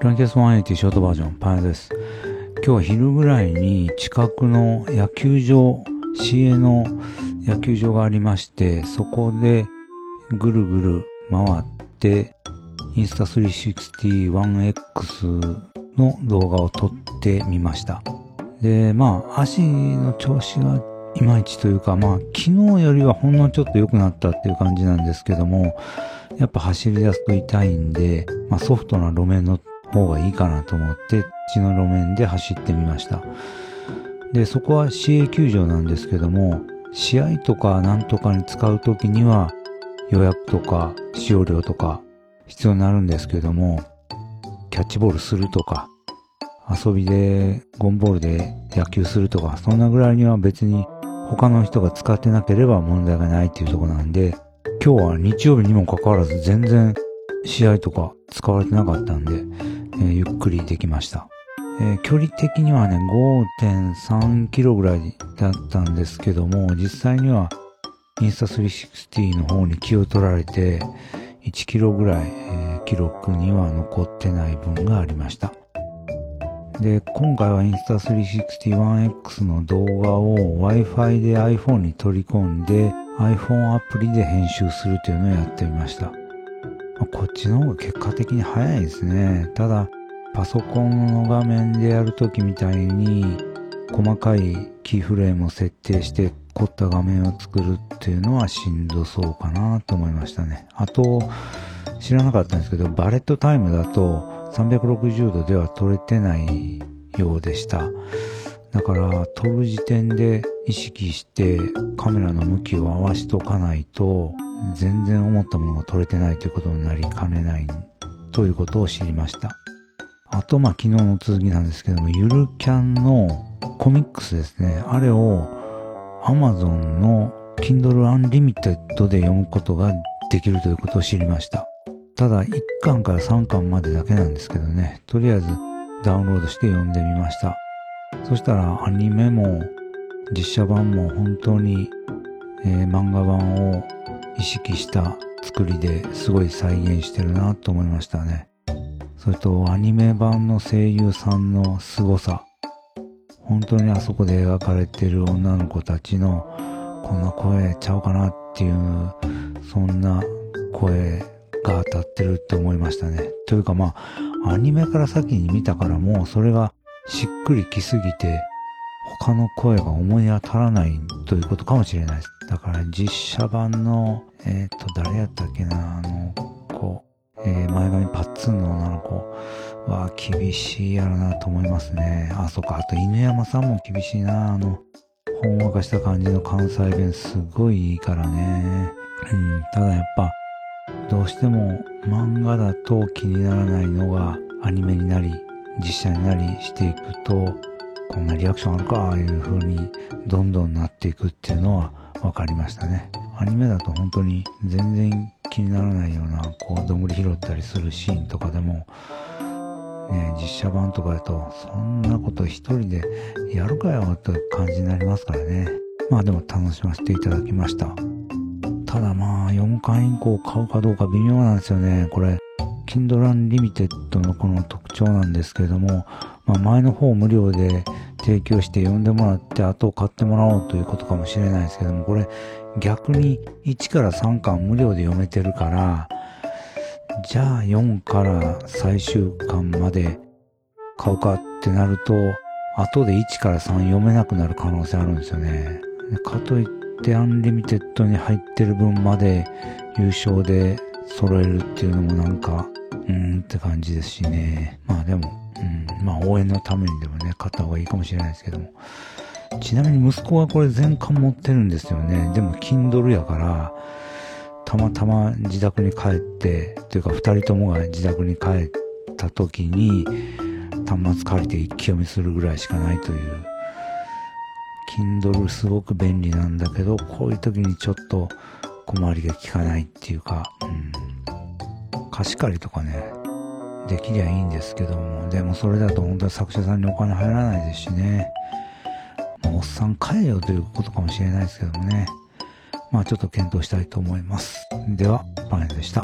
ランキャス180ショートバージョン、パンです。今日は昼ぐらいに近くの野球場、市営の野球場がありまして、そこでぐるぐる回って、インスタ 361X の動画を撮ってみました。で、まあ、足の調子がいまいちというか、まあ、昨日よりはほんのちょっと良くなったっていう感じなんですけども、やっぱ走り出すと痛いんで、まあ、ソフトな路面の方がいいかなと思って、地の路面で走ってみました。で、そこは市営球場なんですけども、試合とかなんとかに使うときには予約とか使用料とか必要になるんですけども、キャッチボールするとか、遊びでゴンボールで野球するとか、そんなぐらいには別に他の人が使ってなければ問題がないっていうとこなんで、今日は日曜日にもかかわらず全然試合とか使われてなかったんで、えー、ゆっくりできました。えー、距離的にはね、5.3キロぐらいだったんですけども、実際にはインスタ360の方に気を取られて、1キロぐらい、えー、記録には残ってない分がありました。で、今回はインスタ 360-1X の動画を Wi-Fi で iPhone に取り込んで iPhone アプリで編集するというのをやってみました。こっちの方が結果的に早いですね。ただ、パソコンの画面でやるときみたいに細かいキーフレームを設定して凝った画面を作るっていうのはしんどそうかなと思いましたね。あと、知らなかったんですけど、バレットタイムだと360度では撮れてないようでした。だから撮る時点で意識してカメラの向きを合わしとかないと全然思ったものが撮れてないということになりかねないということを知りました。あとまあ昨日の続きなんですけども、ゆるキャンのコミックスですね。あれを Amazon の Kindle Unlimited で読むことができるということを知りました。ただ1巻から3巻までだけなんですけどね、とりあえずダウンロードして読んでみました。そしたらアニメも実写版も本当に、えー、漫画版を意識した作りですごい再現してるなと思いましたね。それとアニメ版の声優さんの凄さ。本当にあそこで描かれてる女の子たちのこんな声ちゃうかなっていう、そんな声が当たってるって思いましたね。というかまあ、アニメから先に見たからもうそれがしっくりきすぎて、他の声が思い当たらないということかもしれないです。だから実写版の、えっ、ー、と、誰やったっけな、あの子、えー、前髪パッツンの女の子は厳しいやろなと思いますね。あ、そっか、あと犬山さんも厳しいな、あの、ほんわかした感じの関西弁すごいいいからね。うん、ただやっぱ、どうしても漫画だと気にならないのがアニメになり実写になりしていくとこんなリアクションあるかああいう風にどんどんなっていくっていうのは分かりましたね。アニメだと本当に全然気にならないようなこうどんぐり拾ったりするシーンとかでもね実写版とかだとそんなこと一人でやるかよって感じになりますからね。まあでも楽しませていただきました。ただまあ、4巻以降買うかどうか微妙なんですよね。これ、Kindle Unlimited のこの特徴なんですけれども、まあ、前の方無料で提供して読んでもらって後を買ってもらおうということかもしれないですけども、これ逆に1から3巻無料で読めてるから、じゃあ4から最終巻まで買うかってなると、後で1から3読めなくなる可能性あるんですよね。かといってアンリミテッドに入ってる分まで有償で揃えるっていうのもなんか、うーんって感じですしね。まあでも、うん、まあ応援のためにでもね、買った方がいいかもしれないですけども。ちなみに息子はこれ全巻持ってるんですよね。でも Kindle やから、たまたま自宅に帰って、というか二人ともが自宅に帰った時に、端末借りて一気読みするぐらいしかないという Kindle すごく便利なんだけど、こういう時にちょっと小回りが効かないっていうか、うん、貸し借りとかね、できりゃいいんですけども、でもそれだと本当は作者さんにお金入らないですしね、まあ、おっさん帰れよということかもしれないですけどもね、まあちょっと検討したいと思います。では、パネルでした。